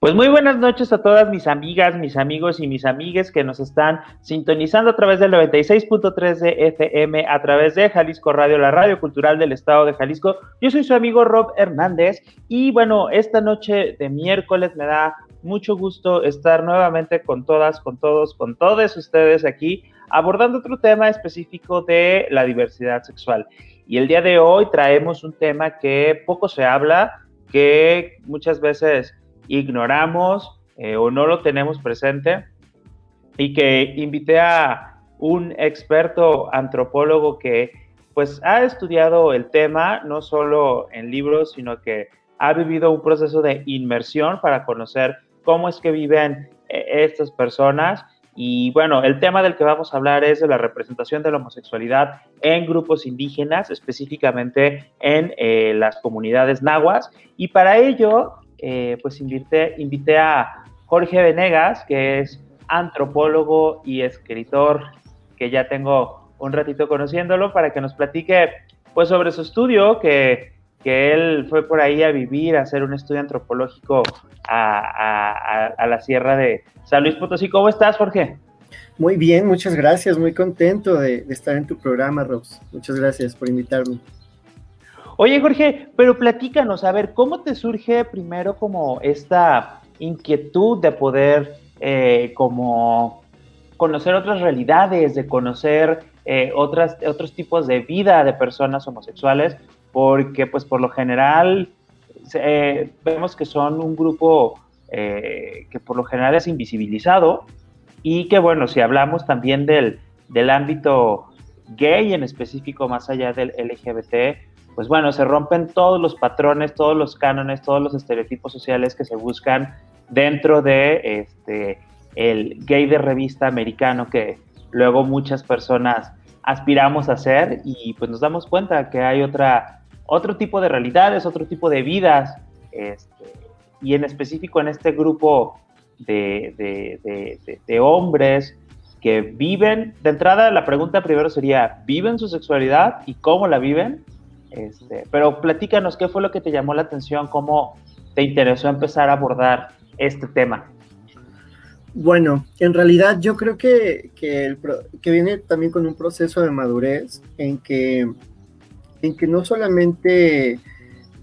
Pues muy buenas noches a todas mis amigas, mis amigos y mis amigues que nos están sintonizando a través del 96.3 de FM, a través de Jalisco Radio, la radio cultural del estado de Jalisco. Yo soy su amigo Rob Hernández y bueno, esta noche de miércoles me da mucho gusto estar nuevamente con todas, con todos, con todos ustedes aquí abordando otro tema específico de la diversidad sexual. Y el día de hoy traemos un tema que poco se habla, que muchas veces ignoramos eh, o no lo tenemos presente y que invité a un experto antropólogo que pues ha estudiado el tema no solo en libros, sino que ha vivido un proceso de inmersión para conocer cómo es que viven eh, estas personas. Y bueno, el tema del que vamos a hablar es de la representación de la homosexualidad en grupos indígenas, específicamente en eh, las comunidades nahuas. Y para ello eh, pues invité, invité a Jorge Venegas, que es antropólogo y escritor, que ya tengo un ratito conociéndolo, para que nos platique pues sobre su estudio, que, que él fue por ahí a vivir, a hacer un estudio antropológico a, la sierra de San Luis Potosí. ¿Cómo estás, Jorge? Muy bien, muchas gracias, muy contento de, de estar en tu programa, Rox. Muchas gracias por invitarme. Oye, Jorge, pero platícanos, a ver, ¿cómo te surge primero como esta inquietud de poder eh, como conocer otras realidades, de conocer eh, otras, otros tipos de vida de personas homosexuales? Porque pues por lo general eh, vemos que son un grupo que por lo general es invisibilizado y que bueno, si hablamos también del, del ámbito gay en específico, más allá del LGBT, pues bueno, se rompen todos los patrones, todos los cánones, todos los estereotipos sociales que se buscan dentro de este el gay de revista americano que luego muchas personas aspiramos a ser y pues nos damos cuenta que hay otra otro tipo de realidades, otro tipo de vidas este, y en específico en este grupo de, de hombres que viven, de entrada la pregunta primero sería, ¿viven su sexualidad y cómo la viven? Este, pero platícanos, ¿qué fue lo que te llamó la atención? ¿Cómo te interesó empezar a abordar este tema? Bueno, en realidad yo creo que, que, viene también con un proceso de madurez en que, en que no solamente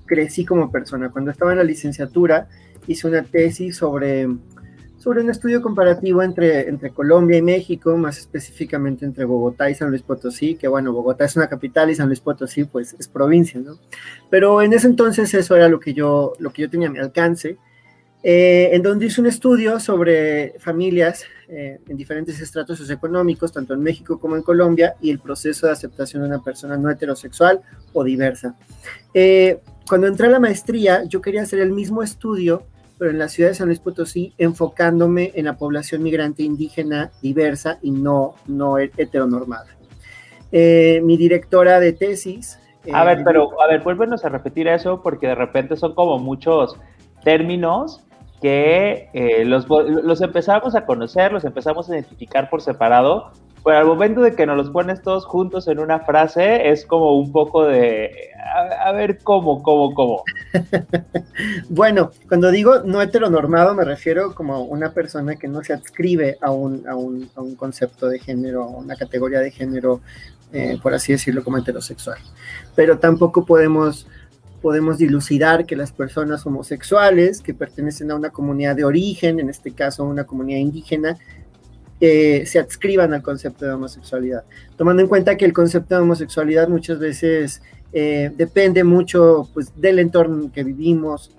crecí como persona, cuando estaba en la licenciatura hice una tesis sobre sobre un estudio comparativo entre, entre Colombia y México, más específicamente entre Bogotá y San Luis Potosí, que bueno, Bogotá es una capital y San Luis Potosí pues es provincia, ¿no? Pero en ese entonces eso era lo que yo, lo que yo tenía a mi alcance, eh, en donde hice un estudio sobre familias eh, en diferentes estratos socioeconómicos, tanto en México como en Colombia, y el proceso de aceptación de una persona no heterosexual o diversa. Eh, cuando entré a la maestría, yo quería hacer el mismo estudio pero en la ciudad de San Luis Potosí, enfocándome en la población migrante indígena diversa y no, no heteronormada. Eh, mi directora de tesis. a ver, eh, pero, a ver, vuélvenos a repetir eso porque de repente son como muchos términos que eh, los, los empezamos a conocer, los empezamos a identificar por separado, pero al momento de que nos los pones todos juntos en una frase, es como un poco de, a, ver cómo, cómo, cómo. bueno, cuando digo no heteronormado, me refiero como una persona que no se adscribe a un, a un, a un concepto de género, a una categoría de género, eh, por así decirlo, como heterosexual. Pero tampoco podemos podemos dilucidar que las personas homosexuales que pertenecen a una comunidad de origen, en este caso una comunidad indígena, se adscriban al concepto de homosexualidad, tomando en cuenta que el concepto de homosexualidad muchas veces eh, depende mucho pues, del entorno en que vivimos,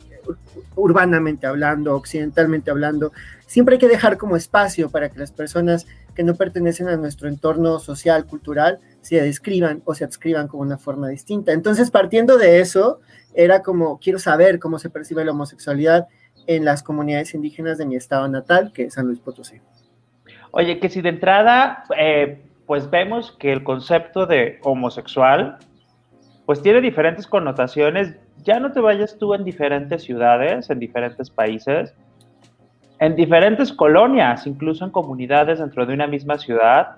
urbanamente hablando, occidentalmente hablando. Siempre hay que dejar como espacio para que las personas que no pertenecen a nuestro entorno social, cultural, se describan o se adscriban como una forma distinta. Entonces, partiendo de eso, era como, quiero saber cómo se percibe la homosexualidad en las comunidades indígenas de mi estado natal, que es San Luis Potosí. Oye, que si de entrada, eh, pues vemos que el concepto de homosexual pues tiene diferentes connotaciones. Ya no te vayas tú en diferentes ciudades, en diferentes países, en diferentes colonias, incluso en comunidades dentro de una misma ciudad.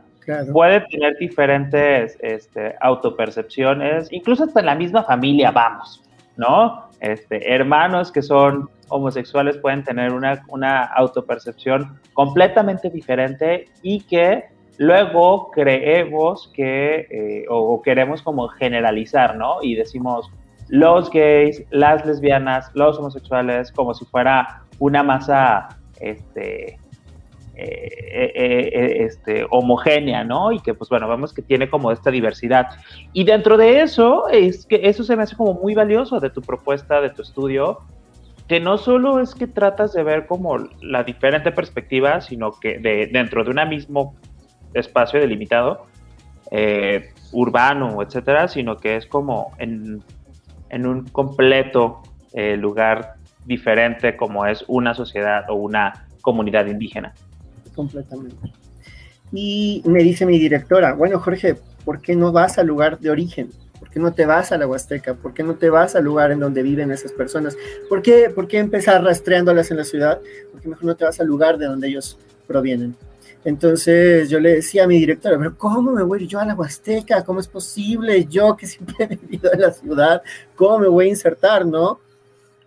Puede tener diferentes este, autopercepciones, incluso hasta en la misma familia, vamos, ¿no? Este, hermanos que son homosexuales pueden tener una, una autopercepción completamente diferente y que luego creemos que, eh, o, queremos como generalizar, ¿no? Y decimos los gays, las lesbianas, los homosexuales, como si fuera una masa, este, eh, eh, este, homogénea, ¿no? Y que, pues bueno, vemos que tiene como esta diversidad. Y dentro de eso, es que eso se me hace como muy valioso de tu propuesta, de tu estudio, que no solo es que tratas de ver como la diferente perspectiva, sino que de, dentro de un mismo espacio delimitado, eh, urbano, etcétera, sino que es como en, un completo lugar diferente como es una sociedad o una comunidad indígena completamente. Y me dice mi directora, bueno Jorge, ¿por qué no vas al lugar de origen? ¿Por qué no te vas a la Huasteca? ¿Por qué no te vas al lugar en donde viven esas personas? ¿Por qué, por qué empezar rastreándolas en la ciudad? ¿Por qué mejor no te vas al lugar de donde ellos provienen? Entonces yo le decía a mi directora, pero ¿cómo me voy yo a la Huasteca? ¿Cómo es posible? Yo que siempre he vivido en la ciudad, ¿cómo me voy a insertar, no?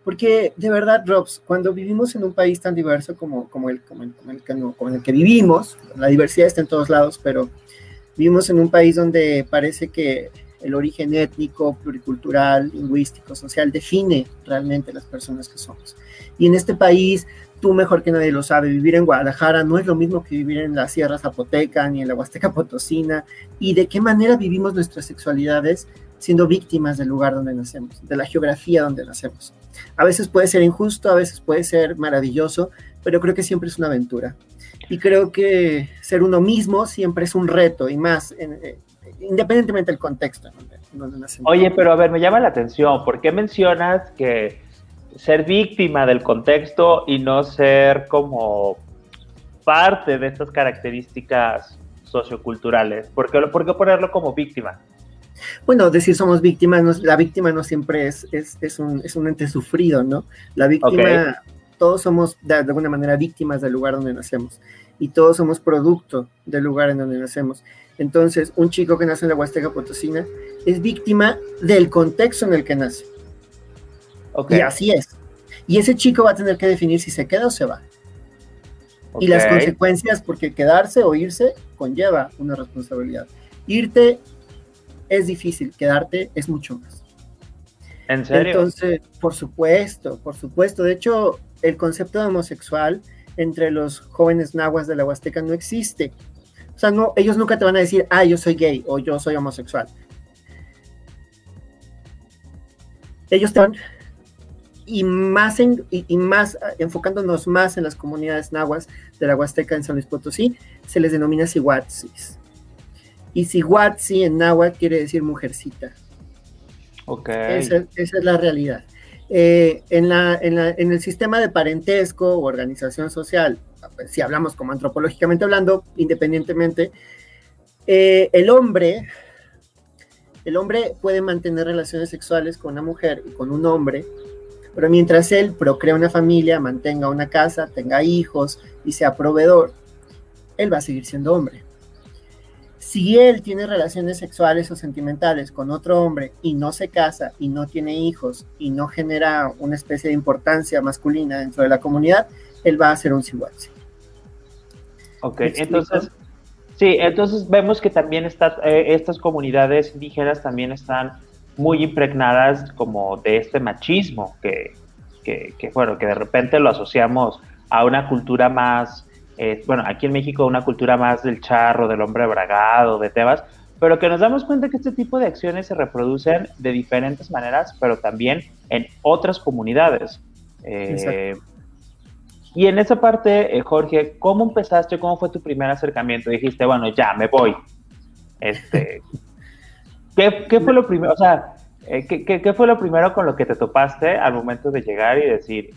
Porque de verdad, Robs, cuando vivimos en un país tan diverso como, como, el, como, el, como, el, que, vivimos, la diversidad está en todos lados, pero vivimos en un país donde parece que el origen étnico, pluricultural, lingüístico, social define realmente las personas que somos. Y en este país, tú mejor que nadie lo sabe, vivir en Guadalajara no es lo mismo que vivir en la Sierra Zapoteca ni en la Huasteca Potosina. Y de qué manera vivimos nuestras sexualidades siendo víctimas del lugar donde nacemos, de la geografía donde nacemos. A veces puede ser injusto, a veces puede ser maravilloso, pero creo que siempre es una aventura. Y creo que ser uno mismo siempre es un reto y más, eh, independientemente del contexto donde, nacemos. Oye, pero a ver, me llama la atención, ¿por qué mencionas que ser víctima del contexto y no ser como parte de estas características socioculturales? ¿Por qué, por qué ponerlo como víctima? Bueno, decir somos víctimas, la víctima no siempre es, es, un, es, un, ente sufrido, ¿no? La víctima, todos somos de, alguna manera víctimas del lugar donde nacemos y todos somos producto del lugar en donde nacemos. Entonces, un chico que nace en la Huasteca Potosina es víctima del contexto en el que nace. Y así es. Y ese chico va a tener que definir si se queda o se va. Y las consecuencias, porque quedarse o irse conlleva una responsabilidad. Irte es difícil, quedarte es mucho más. ¿En serio? Entonces, por supuesto, por supuesto. De hecho, el concepto de homosexual entre los jóvenes nahuas de la Huasteca no existe. O sea, no, ellos nunca te van a decir, ah, yo soy gay o yo soy homosexual. Ellos te van, y más, y, más enfocándonos más en las comunidades nahuas de la Huasteca en San Luis Potosí, se les denomina sihuatzis. Y Sihuatzi en náhuatl quiere decir mujercita. Ok. Esa, es la realidad. Eh, en, la, en, la, en, el sistema de parentesco o organización social, si hablamos como antropológicamente hablando, independientemente, eh, el hombre, el hombre puede mantener relaciones sexuales con una mujer y con un hombre, pero mientras él procrea una familia, mantenga una casa, tenga hijos y sea proveedor, él va a seguir siendo hombre si él tiene relaciones sexuales o sentimentales con otro hombre y no se casa y no tiene hijos y no genera una especie de importancia masculina dentro de la comunidad, él va a ser un sihuatzi. Ok, entonces, sí, entonces vemos que también eh, estas comunidades indígenas también están muy impregnadas como de este machismo que, que, que, bueno, que de repente lo asociamos a una cultura más eh, bueno, aquí en México una cultura más del charro, del hombre bragado, de Tebas, pero que nos damos cuenta que este tipo de acciones se reproducen de diferentes maneras, pero también en otras comunidades. Eh, y en esa parte, eh, Jorge, ¿cómo empezaste? ¿Cómo fue tu primer acercamiento? Dijiste, bueno, ya, me voy. Este, ¿qué, fue lo primero? O sea, ¿qué, qué fue lo primero con lo que te topaste al momento de llegar y decir,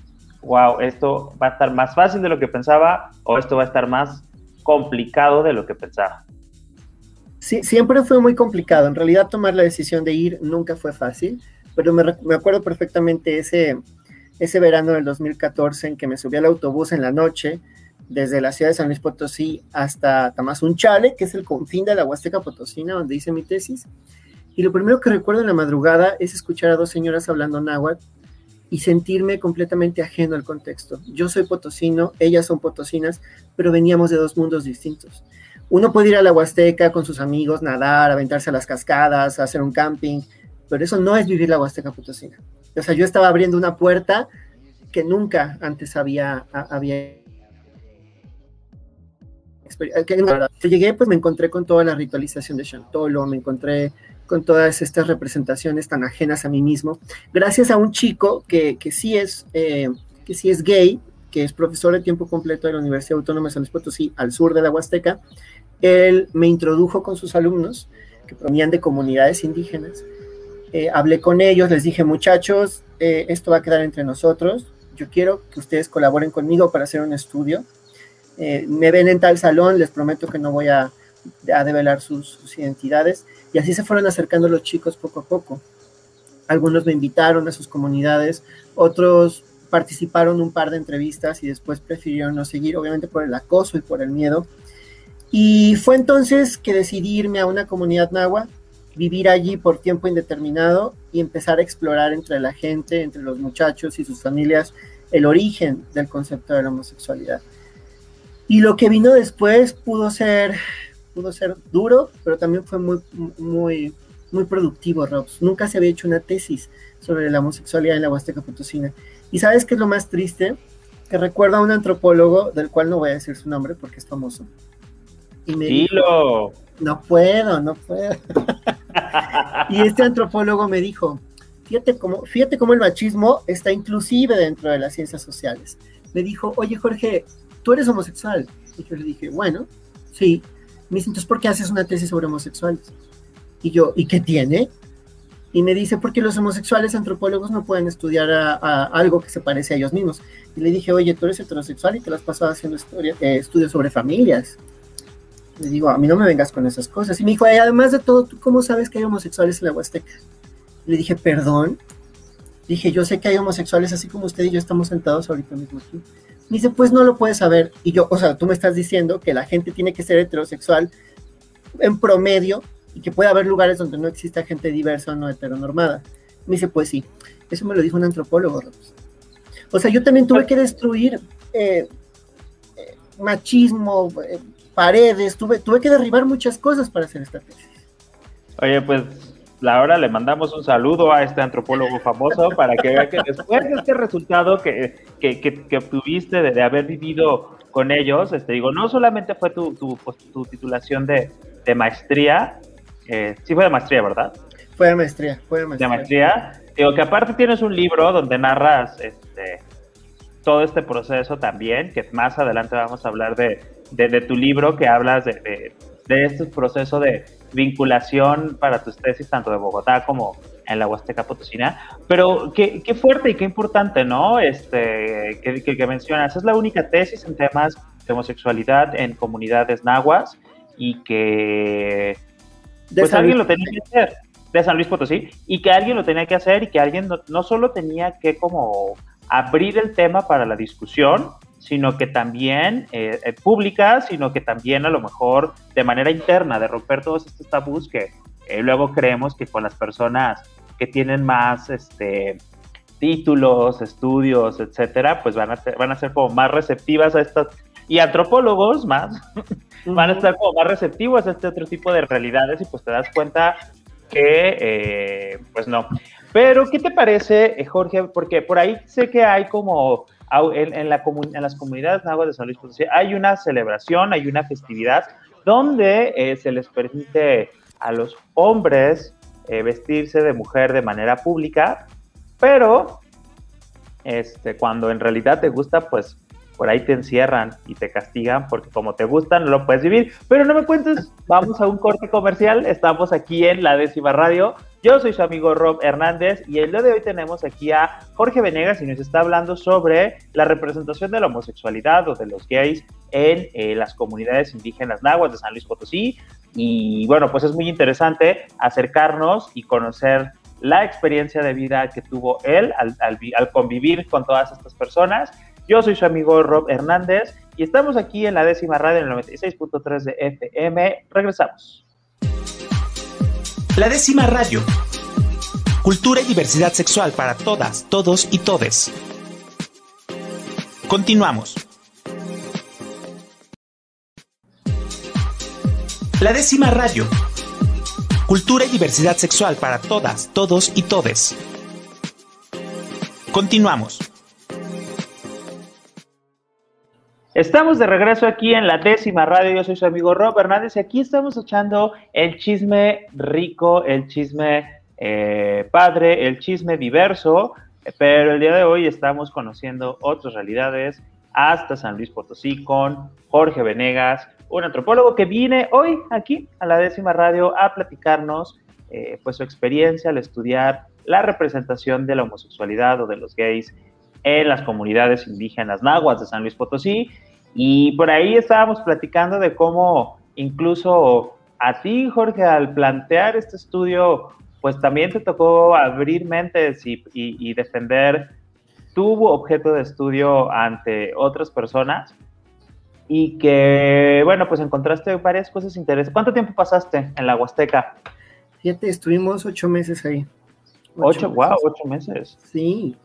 wow, esto va a estar más fácil de lo que pensaba o esto va a estar más complicado de lo que pensaba. Sí, siempre fue muy complicado. En realidad tomar la decisión de ir nunca fue fácil, pero me, me acuerdo perfectamente ese, ese verano del 2014 en que me subí al autobús en la noche desde la ciudad de San Luis Potosí hasta Tamazunchale, que es el confín de la Huasteca Potosina, donde hice mi tesis. Y lo primero que recuerdo en la madrugada es escuchar a dos señoras hablando náhuatl y sentirme completamente ajeno al contexto. Yo soy potosino, ellas son potosinas, pero veníamos de dos mundos distintos. Uno puede ir a la Huasteca con sus amigos, nadar, aventarse a las cascadas, hacer un camping, pero eso no es vivir la Huasteca Potosina. O sea, yo estaba abriendo una puerta que nunca antes había, había que llegué, pues me encontré con toda la ritualización de Chantolo, me encontré con todas estas representaciones tan ajenas a mí mismo, gracias a un chico que, que sí, es, eh, que sí es gay, que es profesor de tiempo completo de la Universidad Autónoma de San Luis Potosí, al sur de la Huasteca. Él me introdujo con sus alumnos, que provenían de comunidades indígenas. Eh, hablé con ellos, les dije, muchachos, eh, esto va a quedar entre nosotros. Yo quiero que ustedes colaboren conmigo para hacer un estudio. me ven en tal salón, les prometo que no voy a, a develar sus identidades y así se fueron acercando los chicos poco a poco. Algunos me invitaron a sus comunidades, otros participaron un par de entrevistas y después prefirieron no seguir, obviamente por el acoso y por el miedo. Y fue entonces que decidí irme a una comunidad náhuatl, vivir allí por tiempo indeterminado y empezar a explorar entre la gente, entre los muchachos y sus familias, el origen del concepto de la homosexualidad. Y lo que vino después pudo ser pudo ser duro, pero también fue muy, muy, muy productivo, Robs. Nunca se había hecho una tesis sobre la homosexualidad en la Huasteca Potosina. Y sabes qué es lo más triste? Que recuerdo a un antropólogo, del cual no voy a decir su nombre porque es famoso. Y me Dijo, no puedo, no puedo. y este antropólogo me dijo, fíjate cómo, fíjate cómo el machismo está inclusive dentro de las ciencias sociales. Me dijo, oye Jorge, tú eres homosexual. Y yo le dije, bueno, sí. Me dice, entonces, ¿por qué haces una tesis sobre homosexuales? Y yo, ¿y qué tiene? Y me dice, porque los homosexuales antropólogos no pueden estudiar a, algo que se parece a ellos mismos. Y le dije, oye, tú eres heterosexual y te lo has pasado haciendo historia, eh, estudios sobre familias. Le digo, a mí no me vengas con esas cosas. Y me dijo, además de todo, ¿tú cómo sabes que hay homosexuales en la Huasteca? Le dije, perdón. Dije, yo sé que hay homosexuales así como usted y yo estamos sentados ahorita mismo aquí. Me dice, pues no lo puedes saber. Y yo, o sea, tú me estás diciendo que la gente tiene que ser heterosexual en promedio y que puede haber lugares donde no exista gente diversa o no heteronormada. Me dice, pues sí, eso me lo dijo un antropólogo. O sea, yo también tuve que destruir eh, eh, machismo, eh, paredes, tuve, tuve que derribar muchas cosas para hacer esta tesis. Oye, pues Laura, le mandamos un saludo a este antropólogo famoso para que vea que después de este resultado que, que, que, obtuviste de, haber vivido con ellos, este, digo, no solamente fue tu, tu, pues, tu titulación de, de maestría, eh, sí fue de maestría, ¿verdad? Fue de maestría, fue de maestría. De maestría. Digo que aparte tienes un libro donde narras este, todo este proceso también, que más adelante vamos a hablar de, de, de tu libro que hablas de, de este proceso de vinculación para tus tesis, tanto de Bogotá como en la Huasteca Potosina. Pero qué, qué fuerte y qué importante, ¿no? Este, que, que, mencionas, es la única tesis en temas de homosexualidad en comunidades nahuas y que pues alguien lo tenía que hacer de San Luis Potosí y que alguien lo tenía que hacer y que alguien no, no solo tenía que como abrir el tema para la discusión, sino que también eh, eh, pública, sino que también a lo mejor de manera interna, de romper todos estos tabús que eh, luego creemos que con las personas que tienen más este, títulos, estudios, etcétera, pues van a, van a ser como más receptivas a estas, y antropólogos más, van a estar como más receptivos a este otro tipo de realidades y pues te das cuenta que, pues no. Pero, ¿qué te parece, Jorge? Porque por ahí sé que hay como en, la en las comunidades de San Luis Potosí hay una celebración, hay una festividad donde eh, se les permite a los hombres eh, vestirse de mujer de manera pública, pero este, cuando en realidad te gusta, pues por ahí te encierran y te castigan porque como te gusta no lo puedes vivir. Pero no me cuentes, vamos a un corte comercial, estamos aquí en la décima radio yo soy su amigo Rob Hernández y el día de hoy tenemos aquí a Jorge Venegas y nos está hablando sobre la representación de la homosexualidad o de los gays en eh, las comunidades indígenas nahuas de San Luis Potosí. Y bueno, pues es muy interesante acercarnos y conocer la experiencia de vida que tuvo él al, al convivir con todas estas personas. Yo soy su amigo Rob Hernández y estamos aquí en la décima radio en el 96.3 de FM. Regresamos. La décima radio. Cultura y diversidad sexual para todas, todos y todes. Continuamos. La décima radio. Cultura y diversidad sexual para todas, todos y todes. Continuamos. Estamos de regreso aquí en la décima radio. Yo soy su amigo Rob Hernández y aquí estamos echando el chisme rico, el chisme eh, padre, el chisme diverso. Pero el día de hoy estamos conociendo otras realidades hasta San Luis Potosí con Jorge Venegas, un antropólogo que viene hoy aquí a la décima radio a platicarnos eh, pues su experiencia al estudiar la representación de la homosexualidad o de los gays en las comunidades indígenas nahuas de San Luis Potosí. Y por ahí estábamos platicando de cómo incluso a ti, Jorge, al plantear este estudio, pues también te tocó abrir mentes y, defender tu objeto de estudio ante otras personas y que, bueno, pues encontraste varias cosas interesantes. ¿Cuánto tiempo pasaste en la Huasteca? Fíjate, estuvimos ocho meses ahí. Ocho, wow, ocho meses. Sí,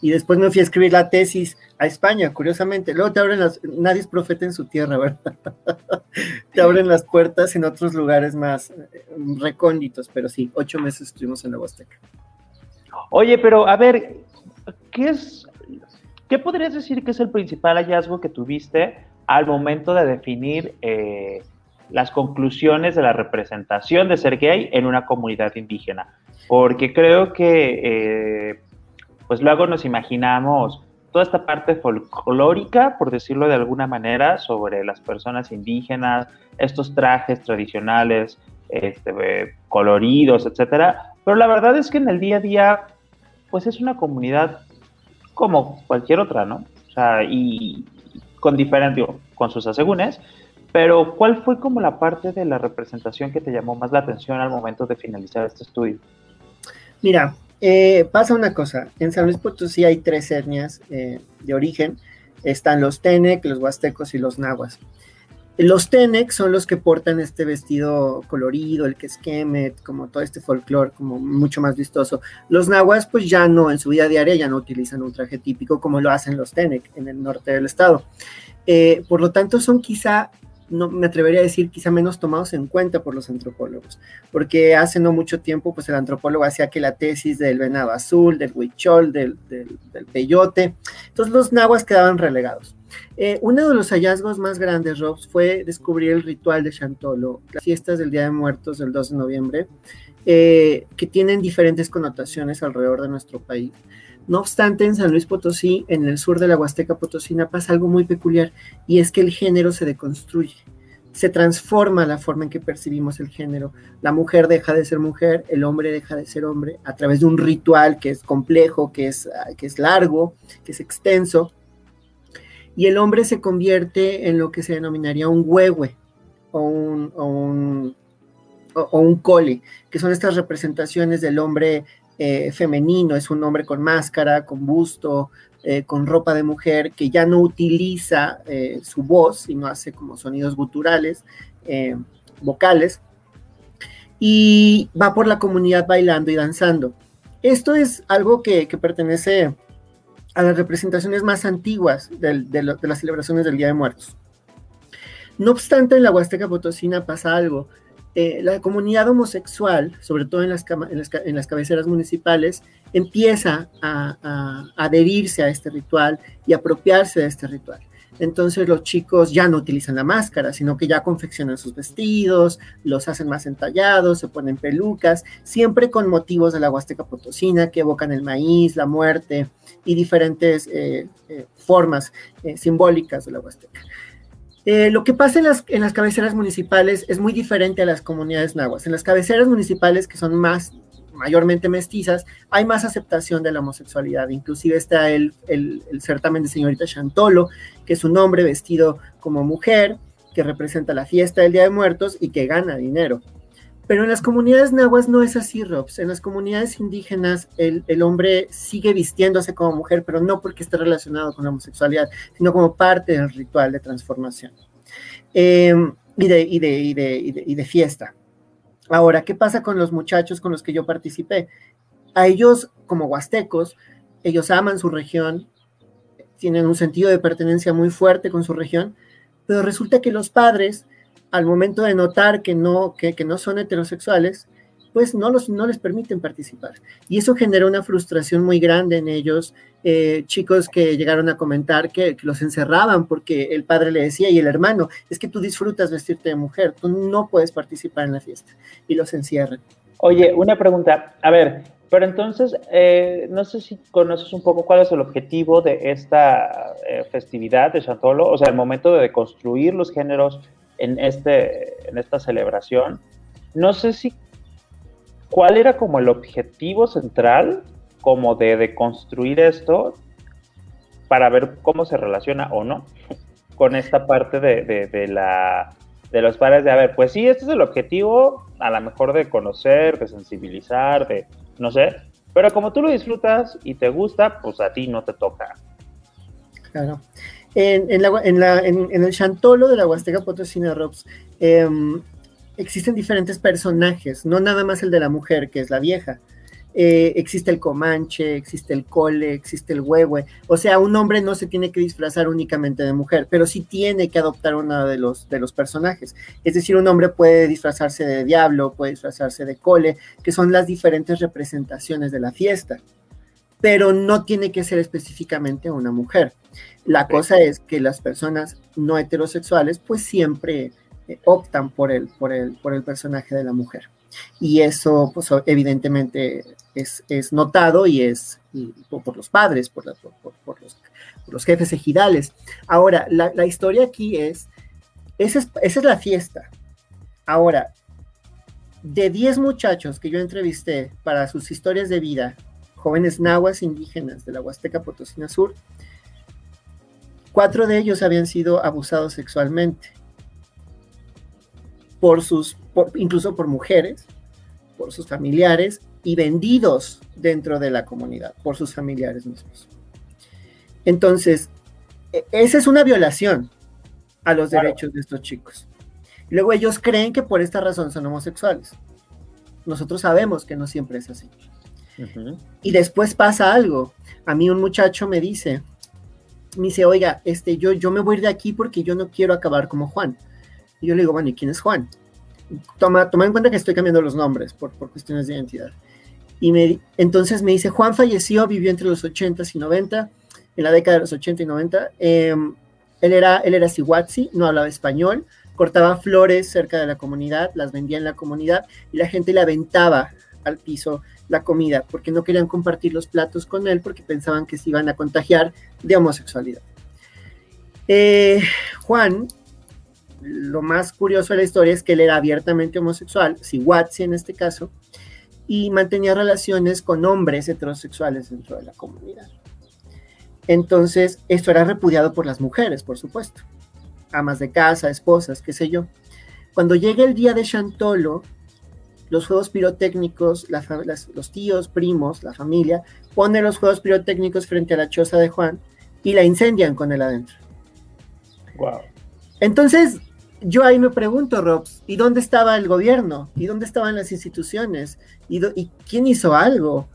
y después me fui a escribir la tesis a España, curiosamente. Luego te abren las, nadie es profeta en su tierra, ¿verdad? te abren las puertas en otros lugares más eh, recónditos, pero sí, ocho meses estuvimos en la Huasteca. Oye, pero a ver, ¿qué es, qué podrías decir que es el principal hallazgo que tuviste al momento de definir eh, las conclusiones de la representación de ser gay en una comunidad indígena? Porque creo que eh, pues luego nos imaginamos toda esta parte folclórica, por decirlo de alguna manera, sobre las personas indígenas, estos trajes tradicionales, este, coloridos, etcétera. Pero la verdad es que en el día a día, pues es una comunidad como cualquier otra, ¿no? O sea, y con diferente, con sus asegúnes, pero ¿cuál fue como la parte de la representación que te llamó más la atención al momento de finalizar este estudio? Mira, eh, pasa una cosa, en San Luis Potosí hay tres etnias eh, de origen, están los Tenec, los Huastecos y los Nahuas. Los Tenec son los que portan este vestido colorido, el que esquemet, como todo este folclore, como mucho más vistoso. Los Nahuas, pues ya no, en su vida diaria ya no utilizan un traje típico como lo hacen los Tenec en el norte del estado. Eh, por lo tanto, son quizá no me atrevería a decir quizá menos tomados en cuenta por los antropólogos, porque hace no mucho tiempo pues el antropólogo hacía que la tesis del venado azul, del huichol, del, del, peyote, entonces los nahuas quedaban relegados. Eh, uno de los hallazgos más grandes, Robs, fue descubrir el ritual de Chantolo, las fiestas del Día de Muertos del 2 de noviembre, eh, que tienen diferentes connotaciones alrededor de nuestro país. No obstante, en San Luis Potosí, en el sur de la Huasteca Potosina, pasa algo muy peculiar y es que el género se deconstruye, se transforma la forma en que percibimos el género. La mujer deja de ser mujer, el hombre deja de ser hombre a través de un ritual que es complejo, que es, que es largo, que es extenso. Y el hombre se convierte en lo que se denominaría un huehue o un, o un, o un cole, que son estas representaciones del hombre eh, femenino, es un hombre con máscara, con busto, eh, con ropa de mujer, que ya no utiliza eh, su voz, sino hace como sonidos guturales, vocales, y va por la comunidad bailando y danzando. Esto es algo que, pertenece a las representaciones más antiguas de, de las celebraciones del Día de Muertos. No obstante, en la Huasteca Potosina pasa algo. Eh, la comunidad homosexual, sobre todo en las, cabeceras municipales, empieza a, adherirse a este ritual y apropiarse de este ritual. Entonces los chicos ya no utilizan la máscara, sino que ya confeccionan sus vestidos, los hacen más entallados, se ponen pelucas, siempre con motivos de la Huasteca Potosina que evocan el maíz, la muerte y diferentes eh, eh, formas simbólicas de la Huasteca. Eh, lo que pasa en las, en las cabeceras municipales es muy diferente a las comunidades nahuas. En las cabeceras municipales, que son más mayormente mestizas, hay más aceptación de la homosexualidad. Inclusive está el, el, certamen de señorita Chantolo, que es un hombre vestido como mujer, que representa la fiesta del Día de Muertos y que gana dinero. Pero en las comunidades nahuas no es así, Robs. En las comunidades indígenas el, hombre sigue vistiéndose como mujer, pero no porque esté relacionado con la homosexualidad, sino como parte del ritual de transformación em, y, de, y, de, y de fiesta. Ahora, ¿qué pasa con los muchachos con los que yo participé? A ellos, como huastecos, ellos aman su región, tienen un sentido de pertenencia muy fuerte con su región, pero resulta que los padres, al momento de notar que no, que, no son heterosexuales, pues no, los, no les permiten participar. Y eso genera una frustración muy grande en ellos. Eh, chicos que llegaron a comentar que, los encerraban porque el padre le decía y el hermano, es que tú disfrutas vestirte de mujer, tú no puedes participar en la fiesta. Y los encierran. Oye, una pregunta. A ver, pero entonces, eh, no sé si conoces un poco cuál es el objetivo de esta eh, festividad de Chantolo, o sea, el momento de construir los géneros en, este, en esta celebración. No sé si cuál era como el objetivo central, como de, de construir esto, para ver cómo se relaciona o no con esta parte de, de, la, de los padres de, a ver, pues sí, este es el objetivo, a lo mejor de conocer, de sensibilizar, de no sé, pero como tú lo disfrutas y te gusta, pues a ti no te toca. Claro. En, el chantolo de la Huasteca Potosina Robs, em, existen diferentes personajes, no nada más el de la mujer, que es la vieja, eh, existe el comanche, existe el cole, existe el huehue. O sea, un hombre no se tiene que disfrazar únicamente de mujer, pero sí tiene que adoptar uno de los, de los personajes. Es decir, un hombre puede disfrazarse de diablo, puede disfrazarse de cole, que son las diferentes representaciones de la fiesta, pero no tiene que ser específicamente una mujer. La cosa es que las personas no heterosexuales pues siempre eh, optan por el, por, el, por el personaje de la mujer y eso pues, evidentemente es, notado y es por, los padres, por, los, jefes ejidales. Ahora, la, historia aquí es esa, es, la fiesta. Ahora, de 10 muchachos que yo entrevisté para sus historias de vida, jóvenes nahuas indígenas de la Huasteca Potosina Sur, cuatro de ellos habían sido abusados sexualmente por sus, incluso por mujeres, por sus familiares y vendidos dentro de la comunidad por sus familiares mismos. Entonces, e, esa es una violación a los derechos de estos chicos. Luego ellos creen que por esta razón son homosexuales. Nosotros sabemos que no siempre es así. Y después pasa algo. A mí un muchacho me dice, me dice, oiga, este, yo, yo me voy de aquí porque yo no quiero acabar como Juan. Y yo le digo, bueno, ¿y quién es Juan? Toma, toma en cuenta que estoy cambiando los nombres por, por cuestiones de identidad. Y me, entonces me dice, Juan falleció, vivió entre los 80 y 90, en la década de los 80 y 90. Em, él era, él era sihuatzi, no hablaba español, cortaba flores cerca de la comunidad, las vendía en la comunidad y la gente le aventaba al piso la comida porque no querían compartir los platos con él porque pensaban que se iban a contagiar de homosexualidad. Eh, Juan lo más curioso de la historia es que él era abiertamente homosexual, Siwatsi en este caso, y mantenía relaciones con hombres heterosexuales dentro de la comunidad. Entonces, esto era repudiado por las mujeres, por supuesto, amas de casa, esposas, qué sé yo. Cuando llega el día de Chantolo, los juegos pirotécnicos, los tíos, primos, la familia, ponen los juegos pirotécnicos frente a la choza de Juan y la incendian con él adentro. Wow. Entonces, yo ahí me pregunto, Robs, ¿y dónde estaba el gobierno? ¿Y dónde estaban las instituciones? ¿Y, quién hizo algo?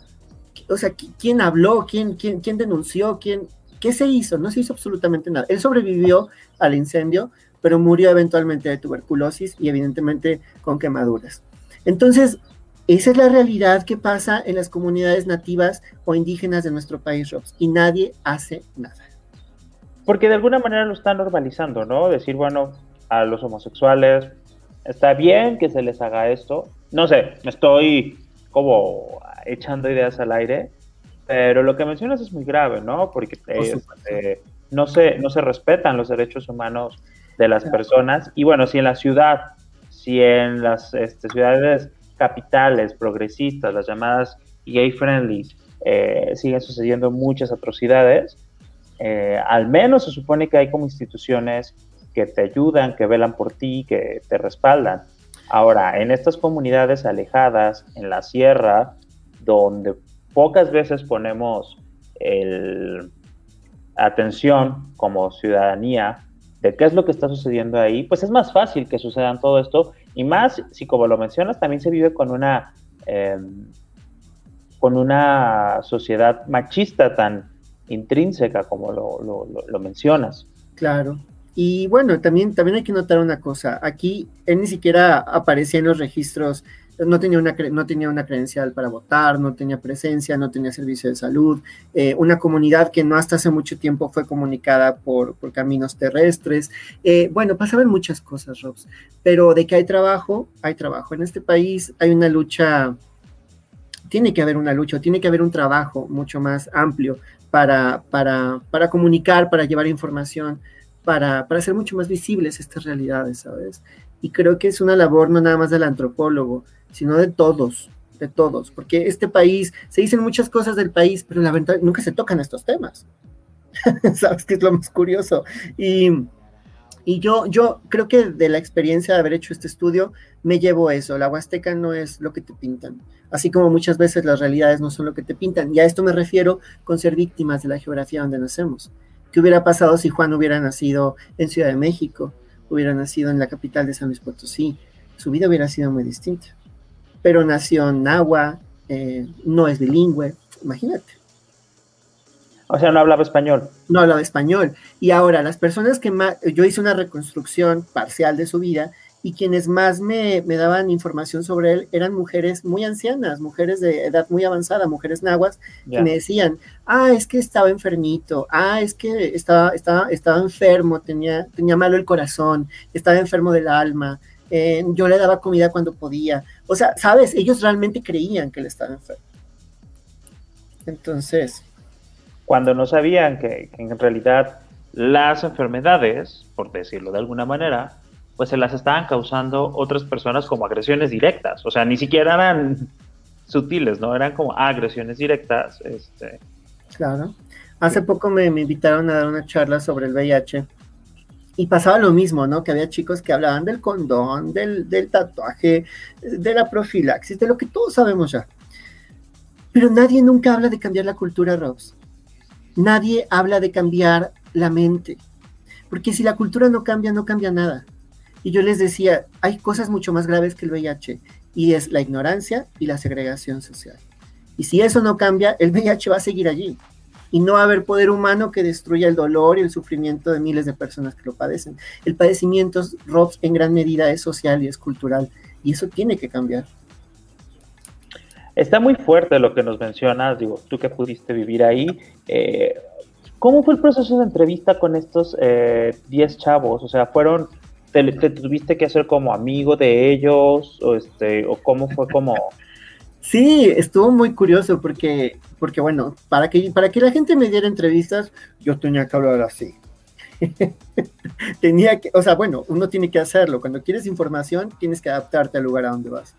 O sea, ¿quién habló? ¿Quién, quién, quién denunció? ¿Quién, ¿Qué se hizo? No se hizo absolutamente nada. Él sobrevivió al incendio, pero murió eventualmente de tuberculosis y evidentemente con quemaduras. Entonces, esa es la realidad que pasa en las comunidades nativas o indígenas de nuestro país, Robs, y nadie hace nada. Porque de alguna manera lo están normalizando, ¿no? Decir, bueno, a los homosexuales. Está bien que se les haga esto. No sé, me estoy como echando ideas al aire, pero lo que mencionas es muy grave, ¿no? Porque eh, no, se, no se respetan los derechos humanos de las personas. Y bueno, si en la ciudad, si en las este, ciudades capitales progresistas, las llamadas gay friendly, eh, siguen sucediendo muchas atrocidades, eh, al menos se supone que hay como instituciones que te ayudan, que velan por ti, que te respaldan. Ahora, en estas comunidades alejadas, en la sierra, donde pocas veces ponemos el, atención como ciudadanía de qué es lo que está sucediendo ahí, pues es más fácil que sucedan todo esto y más si como lo mencionas también se vive con una em, con una sociedad machista tan intrínseca como lo, mencionas. Claro. Y bueno, también, también hay que notar una cosa. Aquí él ni siquiera aparecía en los registros no tenía una, no tenía una credencial para votar, no tenía presencia, no tenía servicio de salud, eh, una comunidad que no hasta hace mucho tiempo fue comunicada por, caminos terrestres. Eh, bueno, pasaban muchas cosas, Robs, pero de que hay trabajo, hay trabajo. En este país hay una lucha, tiene que haber una lucha, tiene que haber un trabajo mucho más amplio para, para, para comunicar, para llevar información, para, para hacer mucho más visibles estas realidades, ¿sabes? Y creo que es una labor no nada más del antropólogo, sino de todos, de todos, porque este país, se dicen muchas cosas del país, pero la verdad nunca se tocan estos temas. ¿Sabes qué es lo más curioso? Y, y yo, yo creo que de la experiencia de haber hecho este estudio, me llevo eso. La Huasteca no es lo que te pintan. Así como muchas veces las realidades no son lo que te pintan. Y a esto me refiero con ser víctimas de la geografía donde nacemos. ¿Qué hubiera pasado si Juan hubiera nacido en Ciudad de México? Hubiera nacido en la capital de San Luis Potosí. Su vida hubiera sido muy distinta pero nació en Nahua, eh, no es bilingüe, imagínate. O sea, no hablaba español. No hablaba español. Y ahora, las personas que más, yo hice una reconstrucción parcial de su vida y quienes más me, daban información sobre él eran mujeres muy ancianas, mujeres de edad muy avanzada, mujeres nahuas, que me decían, ah, es que estaba enfermito, ah, es que estaba, estaba, estaba enfermo, tenía, tenía malo el corazón, estaba enfermo del alma, eh, yo le daba comida cuando podía. O sea, sabes, ellos realmente creían que él estaba enfermo. Entonces. Cuando no sabían que, en realidad las enfermedades, por decirlo de alguna manera, pues se las estaban causando otras personas como agresiones directas. O sea, ni siquiera eran sutiles, ¿no? Eran como agresiones directas. Este. Claro. Hace poco me, me invitaron a dar una charla sobre el VIH y pasaba lo mismo, ¿no? Que había chicos que hablaban del condón, del, tatuaje, de la profilaxis, de lo que todos sabemos ya. Pero nadie nunca habla de cambiar la cultura, Robs. Nadie habla de cambiar la mente. Porque si la cultura no cambia, no cambia nada. Y yo les decía, hay cosas mucho más graves que el VIH, y es la ignorancia y la segregación social. Y si eso no cambia, el VIH va a seguir allí y no haber poder humano que destruya el dolor y el sufrimiento de miles de personas que lo padecen. El padecimiento, Robs, en gran medida es social y es cultural, y eso tiene que cambiar. Está muy fuerte lo que nos mencionas, digo, tú que pudiste vivir ahí. Eh, ¿Cómo fue el proceso de entrevista con estos 10 eh, chavos? O sea, ¿fueron, te, tuviste que hacer como amigo de ellos? ¿O, este, o cómo fue como Sí, estuvo muy curioso porque, porque bueno, para que, para que la gente me diera entrevistas, yo tenía que hablar así. tenía que, o sea, bueno, uno tiene que hacerlo. Cuando quieres información, tienes que adaptarte al lugar a donde vas.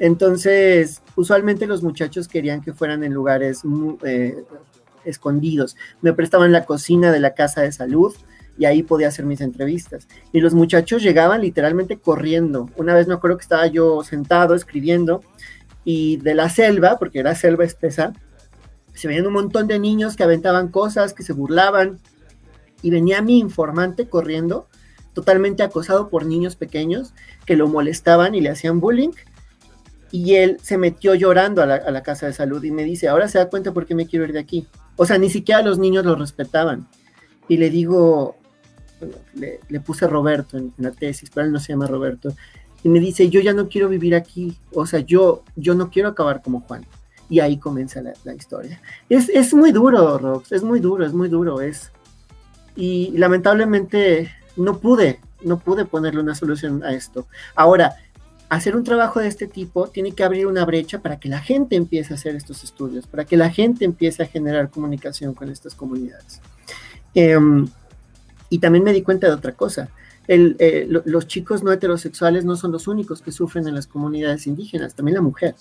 Entonces, usualmente los muchachos querían que fueran en lugares eh, escondidos. Me prestaban la cocina de la casa de salud y ahí podía hacer mis entrevistas. Y los muchachos llegaban literalmente corriendo. Una vez me acuerdo que estaba yo sentado escribiendo y de la selva, porque era selva espesa, se veían un montón de niños que aventaban cosas, que se burlaban, y venía mi informante corriendo, totalmente acosado por niños pequeños que lo molestaban y le hacían bullying, y él se metió llorando a la, casa de salud y me dice, ahora se da cuenta por qué me quiero ir de aquí. O sea, ni siquiera los niños lo respetaban. Y le digo, le, puse Roberto en, en, la tesis, pero él no se llama Roberto y me dice, yo ya no quiero vivir aquí, o sea, yo, yo no quiero acabar como Juan. Y ahí comienza la, historia. Es, es, muy duro, Rox, es muy duro, es muy duro, es. Y lamentablemente no pude, no pude ponerle una solución a esto. Ahora, hacer un trabajo de este tipo tiene que abrir una brecha para que la gente empiece a hacer estos estudios, para que la gente empiece a generar comunicación con estas comunidades. Em, y también me di cuenta de otra cosa eh, los chicos no heterosexuales no son los únicos que sufren en las comunidades indígenas, también la mujer,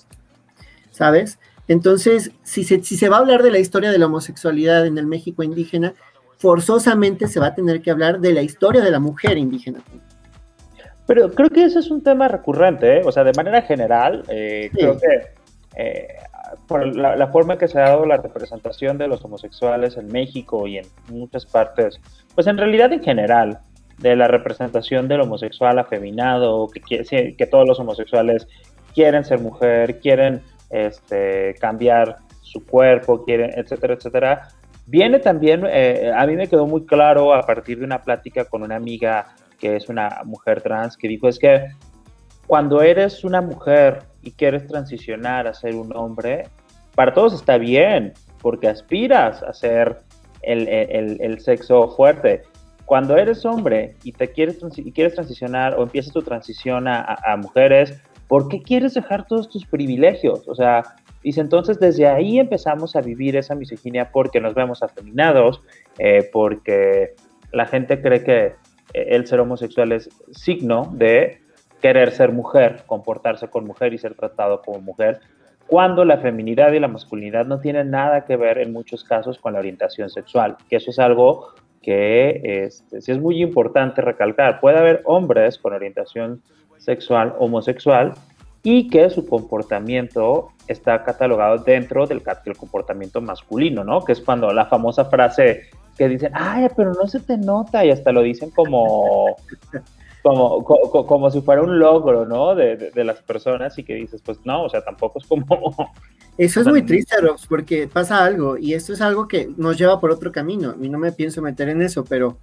¿sabes? Entonces, si se, si se va a hablar de la historia de la homosexualidad en el México indígena, forzosamente se va a tener que hablar de la historia de la mujer indígena. Pero creo que ese es un tema recurrente, ¿eh? o sea, de manera general, eh, creo que eh, por la, forma en que se ha dado la representación de los homosexuales en México y en muchas partes, pues en realidad en general, de la representación del homosexual afeminado, que, todos los homosexuales quieren ser mujer, quieren este, cambiar su cuerpo, quieren, etcétera, etcétera. Viene también, eh, a mí me quedó muy claro a partir de una plática con una amiga que es una mujer trans, que dijo es que cuando eres una mujer y quieres transicionar a ser un hombre, para todos está bien, porque aspiras a ser el sexo fuerte cuando eres hombre y te quieres, y quieres transicionar o empiezas tu transición a, mujeres, ¿por qué quieres dejar todos tus privilegios? O sea, dice entonces desde ahí empezamos a vivir esa misoginia porque nos vemos afeminados, eh, porque la gente cree que eh, el ser homosexual es signo de querer ser mujer, comportarse con mujer y ser tratado como mujer, cuando la feminidad y la masculinidad no tienen nada que ver en muchos casos con la orientación sexual, que eso es algo que este, sí es muy importante recalcar. Puede haber hombres con orientación sexual homosexual y que su comportamiento está catalogado dentro del, del comportamiento masculino, ¿no? Que es cuando la famosa frase que dicen, ay, pero no se te nota, y hasta lo dicen como, como, como, si fuera un logro, ¿no? De, de, las personas y que dices, pues no, o sea, tampoco es como... Eso es muy triste, Robs, porque pasa algo y esto es algo que nos lleva por otro camino y no me pienso meter en eso, pero,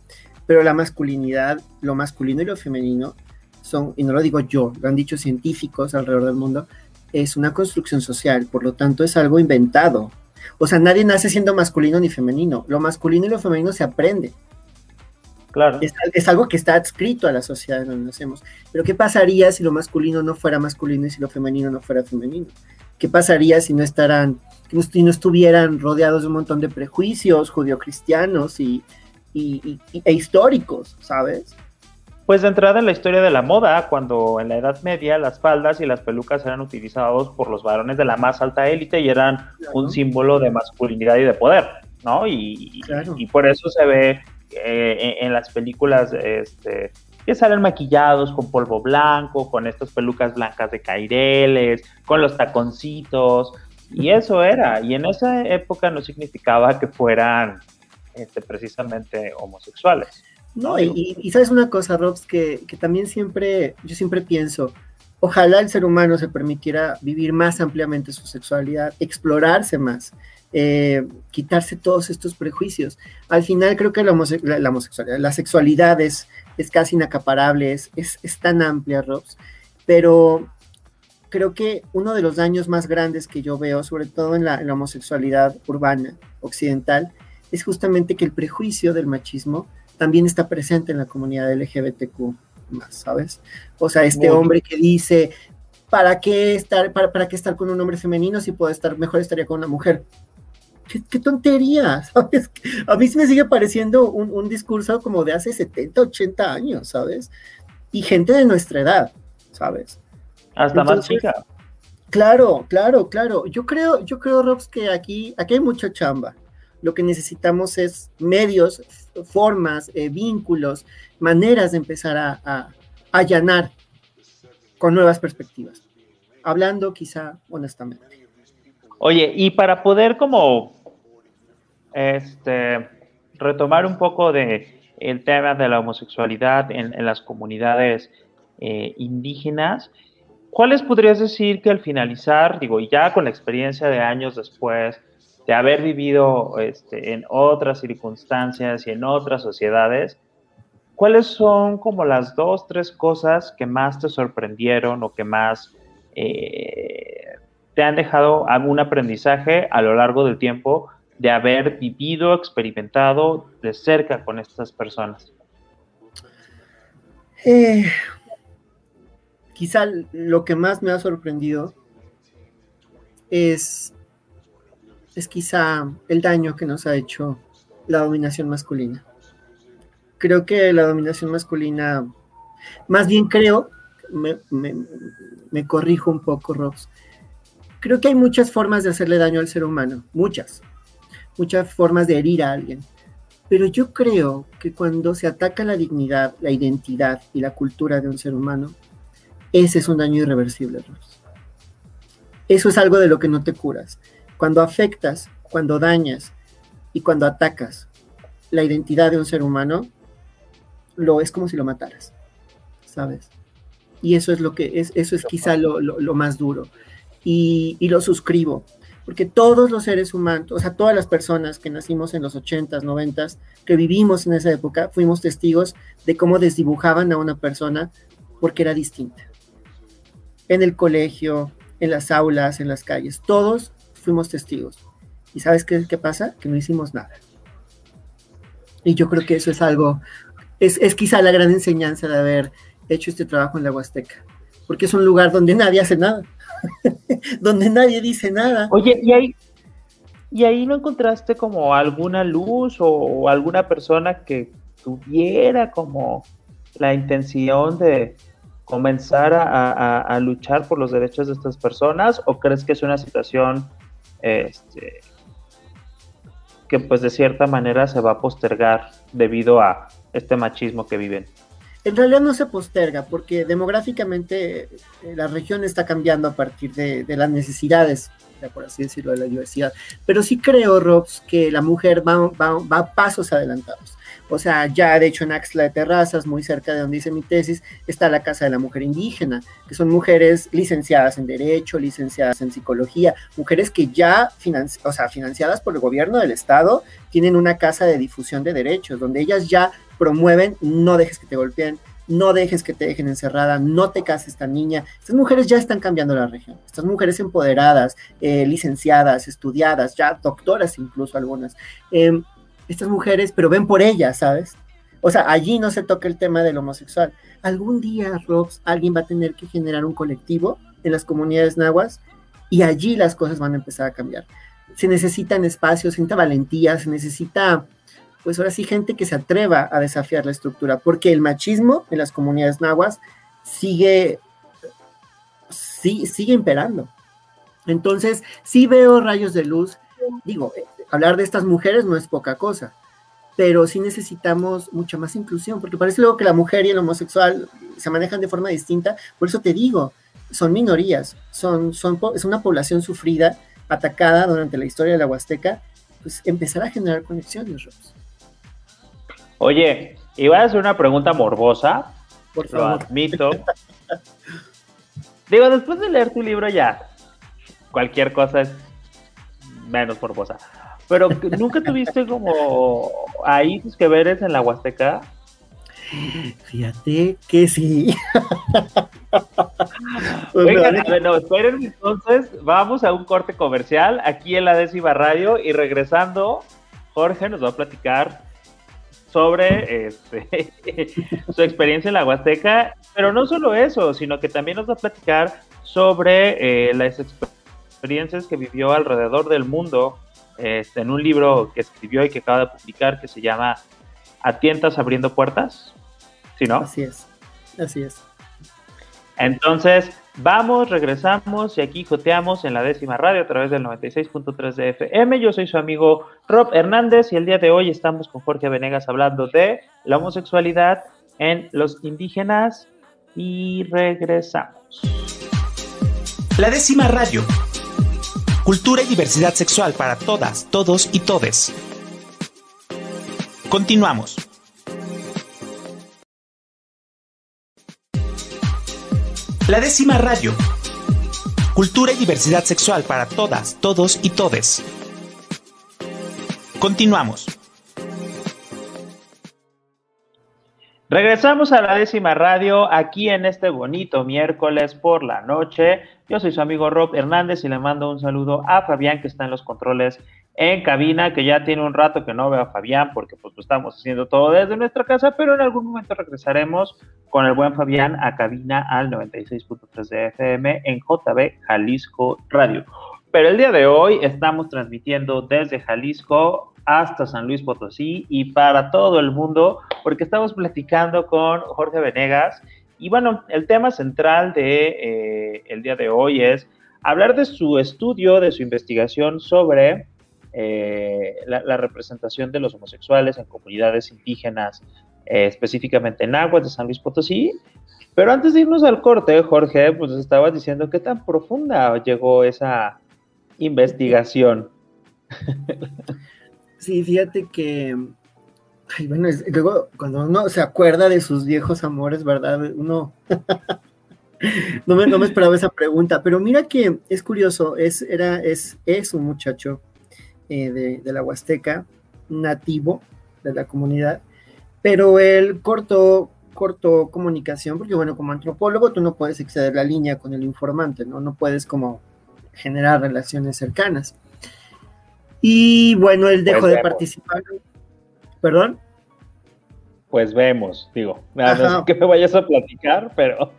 pero la masculinidad, lo masculino y lo femenino son, y no lo digo yo, lo han dicho científicos alrededor del mundo, es una construcción social, por lo tanto es algo inventado. O sea, nadie nace siendo masculino ni femenino, lo masculino y lo femenino se aprende. Claro. Es, algo que está adscrito a la sociedad en donde nacemos. Pero ¿qué pasaría si lo masculino no fuera masculino y si lo femenino no fuera femenino? ¿Qué pasaría si no estarán, si no estuvieran rodeados de un montón de prejuicios judio-cristianos y, e históricos, ¿sabes? Pues de entrada en la historia de la moda, cuando en la Edad Media las faldas y las pelucas eran utilizados por los varones de la más alta élite y eran un símbolo de masculinidad y de poder, ¿no? Y, y por eso se ve eh, en, las películas este, que salen maquillados con polvo blanco, con estas pelucas blancas de caireles, con los taconcitos, y eso era, y en esa época no significaba que fueran este, precisamente homosexuales. No, y, sabes una cosa, Robs, que, que también siempre, yo siempre pienso, ojalá el ser humano se permitiera vivir más ampliamente su sexualidad, explorarse más, eh, quitarse todos estos prejuicios. Al final creo que la, homosexualidad, la sexualidad es, casi inacaparable, es, es, tan amplia, Robs, pero creo que uno de los daños más grandes que yo veo, sobre todo en la, homosexualidad urbana, occidental, es justamente que el prejuicio del machismo también está presente en la comunidad LGBTQ más, ¿sabes? O sea, este hombre que dice, ¿para qué estar, para, para qué estar con un hombre femenino si puedo estar, mejor estaría con una mujer? qué, tontería, ¿sabes? A mí me sigue pareciendo un, discurso como de hace 70, 80 años, ¿sabes? Y gente de nuestra edad, ¿sabes? Hasta más chica. Claro, claro, claro. Yo creo, yo creo, Robs, que aquí, aquí hay mucha chamba. Lo que necesitamos es medios, formas, eh, vínculos, maneras de empezar a, a allanar con nuevas perspectivas. Hablando quizá honestamente. Oye, y para poder como este retomar un poco de el tema de la homosexualidad en, las comunidades eh, indígenas, ¿cuáles podrías decir que al finalizar, digo, ya con la experiencia de años después, de haber vivido este, en otras circunstancias y en otras sociedades, ¿cuáles son como las dos, tres cosas que más te sorprendieron o que más eh, te han dejado algún aprendizaje a lo largo del tiempo de haber vivido, experimentado de cerca con estas personas? Eh, quizá lo que más me ha sorprendido es, es quizá el daño que nos ha hecho la dominación masculina. Creo que la dominación masculina, más bien creo, me, me corrijo un poco, Robs, creo que hay muchas formas de hacerle daño al ser humano, muchas, muchas formas de herir a alguien. Pero yo creo que cuando se ataca la dignidad, la identidad y la cultura de un ser humano, ese es un daño irreversible. Eso es algo de lo que no te curas. Cuando afectas, cuando dañas y cuando atacas la identidad de un ser humano, lo es como si lo mataras, ¿sabes? Y eso es lo que es, eso es quizá lo, más duro. Y, y, lo suscribo, porque todos los seres humanos, o sea, todas las personas que nacimos en los 80s, 90s, que vivimos en esa época, fuimos testigos de cómo desdibujaban a una persona porque era distinta. En el colegio, en las aulas, en las calles, todos fuimos testigos. ¿Y sabes qué, pasa? Que no hicimos nada. Y yo creo que eso es algo, es, es quizá la gran enseñanza de haber hecho este trabajo en la Huasteca, porque es un lugar donde nadie hace nada, donde nadie dice nada. Oye, y ahí, y ahí no encontraste como alguna luz o, alguna persona que tuviera como la intención de comenzar a, luchar por los derechos de estas personas o crees que es una situación este, que pues de cierta manera se va a postergar debido a este machismo que viven? En realidad no se posterga porque demográficamente eh, la región está cambiando a partir de, las necesidades, por así decirlo, de la diversidad. Pero sí creo, Robs, que la mujer va, va a pasos adelantados. O sea, ya de hecho en Axla de Terrazas, muy cerca de donde hice mi tesis, está la Casa de la Mujer Indígena, que son mujeres licenciadas en Derecho, licenciadas en Psicología, mujeres que ya, o sea, financiadas por el gobierno del Estado, tienen una casa de difusión de derechos, donde ellas ya promueven no dejes que te golpeen, no dejes que te dejen encerrada, no te cases esta niña. Estas mujeres ya están cambiando la región. Estas mujeres empoderadas, eh, licenciadas, estudiadas, ya doctoras incluso algunas. Em, estas mujeres, pero ven por ellas, ¿sabes? O sea, allí no se toca el tema del homosexual. Algún día, Robs, alguien va a tener que generar un colectivo en las comunidades nahuas y allí las cosas van a empezar a cambiar. Se necesitan espacios, se necesita valentía, se necesita pues ahora sí gente que se atreva a desafiar la estructura, porque el machismo en las comunidades nahuas sigue, sigue imperando. Entonces, sí veo rayos de luz. Digo, hablar de estas mujeres no es poca cosa, pero sí necesitamos mucha más inclusión, porque parece luego que la mujer y el homosexual se manejan de forma distinta. Por eso te digo, son minorías, son, son, es una población sufrida, atacada durante la historia de la Huasteca, pues empezar a generar conexiones, Ross. Oye, iba a hacer una pregunta morbosa. Por favor. Lo admito. Digo, después de leer tu libro ya, cualquier cosa es menos morbosa. Pero nunca tuviste como ahí tus que veres en la Huasteca. Fíjate que sí. Oigan, bueno, esperen entonces, vamos a un corte comercial aquí en la décima radio y regresando, Jorge nos va a platicar sobre este, su experiencia en la Huasteca, pero no solo eso, sino que también nos va a platicar sobre eh, las experiencias que vivió alrededor del mundo este, en un libro que escribió y que acaba de publicar que se llama A tientas abriendo puertas, ¿sí no? Así es, así es. Entonces, vamos, regresamos y aquí joteamos en la décima radio a través del 96.3 de FM. Yo soy su amigo Rob Hernández y el día de hoy estamos con Jorge Venegas hablando de la homosexualidad en los indígenas y regresamos. La décima radio. Cultura y diversidad sexual para todas, todos y todes. Continuamos. La décima radio. Cultura y diversidad sexual para todas, todos y todes. Continuamos. Regresamos a la décima radio aquí en este bonito miércoles por la noche. Yo soy su amigo Rob Hernández y le mando un saludo a Fabián que está en los controles en cabina, que ya tiene un rato que no veo a Fabián porque pues estamos haciendo todo desde nuestra casa, pero en algún momento regresaremos con el buen Fabián a cabina al 96.3 de FM en JB Jalisco Radio. Pero el día de hoy estamos transmitiendo desde Jalisco hasta San Luis Potosí y para todo el mundo, porque estamos platicando con Jorge Venegas y bueno, el tema central de eh, el día de hoy es hablar de su estudio, de su investigación sobre eh, la, representación de los homosexuales en comunidades indígenas, eh, específicamente en Aguas de San Luis Potosí. Pero antes de irnos al corte, Jorge, pues estabas diciendo qué tan profunda llegó esa investigación. Sí, fíjate que, bueno, luego cuando uno se acuerda de sus viejos amores, ¿verdad? Uno no, me, no me esperaba esa pregunta, pero mira que es curioso, es, era, es, es un muchacho eh, de, la Huasteca, nativo de la comunidad, pero él cortó, cortó comunicación, porque bueno, como antropólogo tú no puedes exceder la línea con el informante, ¿no? No puedes como generar relaciones cercanas. Y bueno, él dejó pues de participar. ¿Perdón? Pues vemos, digo, que me vayas a platicar, pero...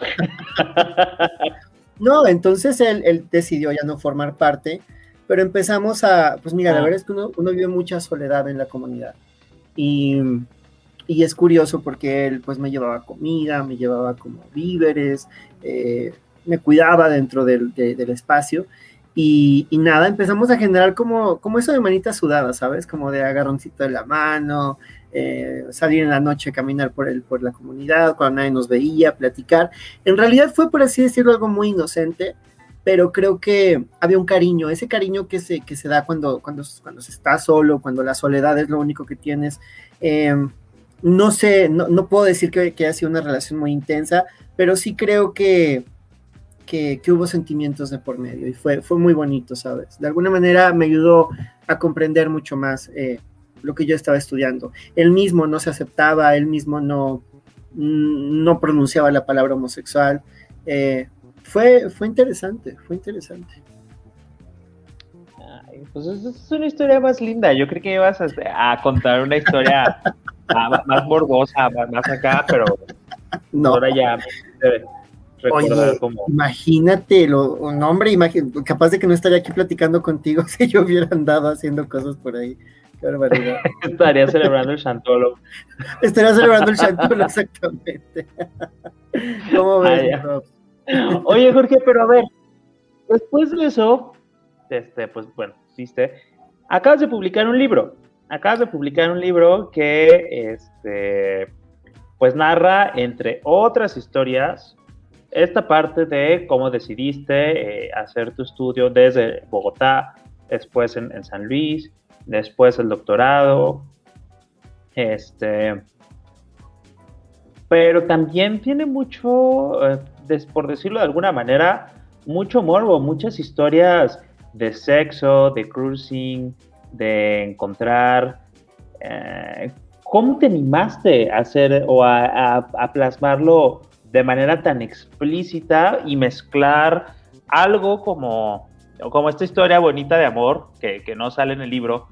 no, entonces él, él decidió ya no formar parte pero empezamos a, pues mira, la ah. verdad es que uno, vive mucha soledad en la comunidad. Y, y, es curioso porque él pues me llevaba comida, me llevaba como víveres, eh, me cuidaba dentro del, del espacio. Y, y, nada, empezamos a generar como, como eso de manita sudada, ¿sabes? Como de agarroncito de la mano, eh, salir en la noche a caminar por, el, por la comunidad, cuando nadie nos veía, platicar. En realidad fue, por así decirlo, algo muy inocente, pero creo que había un cariño, ese cariño que se, que se da cuando, cuando, cuando se está solo, cuando la soledad es lo único que tienes. Em, no sé, no, puedo decir que, que, haya sido una relación muy intensa, pero sí creo que, que, hubo sentimientos de por medio y fue, fue muy bonito, ¿sabes? De alguna manera me ayudó a comprender mucho más eh, lo que yo estaba estudiando. Él mismo no se aceptaba, él mismo no, no pronunciaba la palabra homosexual. Eh, fue, fue interesante, fue interesante. pues es una historia más linda. Yo creo que ibas a, contar una historia más, morbosa, más, acá, pero no. ahora ya Oye, Imagínate, lo, un hombre, capaz de que no estaría aquí platicando contigo si yo hubiera andado haciendo cosas por ahí. Qué barbaridad. Estaría celebrando el Chantolo. Estaría celebrando el Chantolo, exactamente. ¿Cómo ves, ah, Oye, Jorge, pero a ver, después de eso, este, pues bueno, viste, acabas de publicar un libro. Acabas de publicar un libro que, este, pues narra, entre otras historias, esta parte de cómo decidiste eh, hacer tu estudio desde Bogotá, después en, San Luis, después el doctorado, este, pero también tiene mucho, eh, por decirlo de alguna manera, mucho morbo, muchas historias de sexo, de cruising, de encontrar. Eh, ¿Cómo te animaste a hacer o a, plasmarlo de manera tan explícita y mezclar algo como, como esta historia bonita de amor que, que no sale en el libro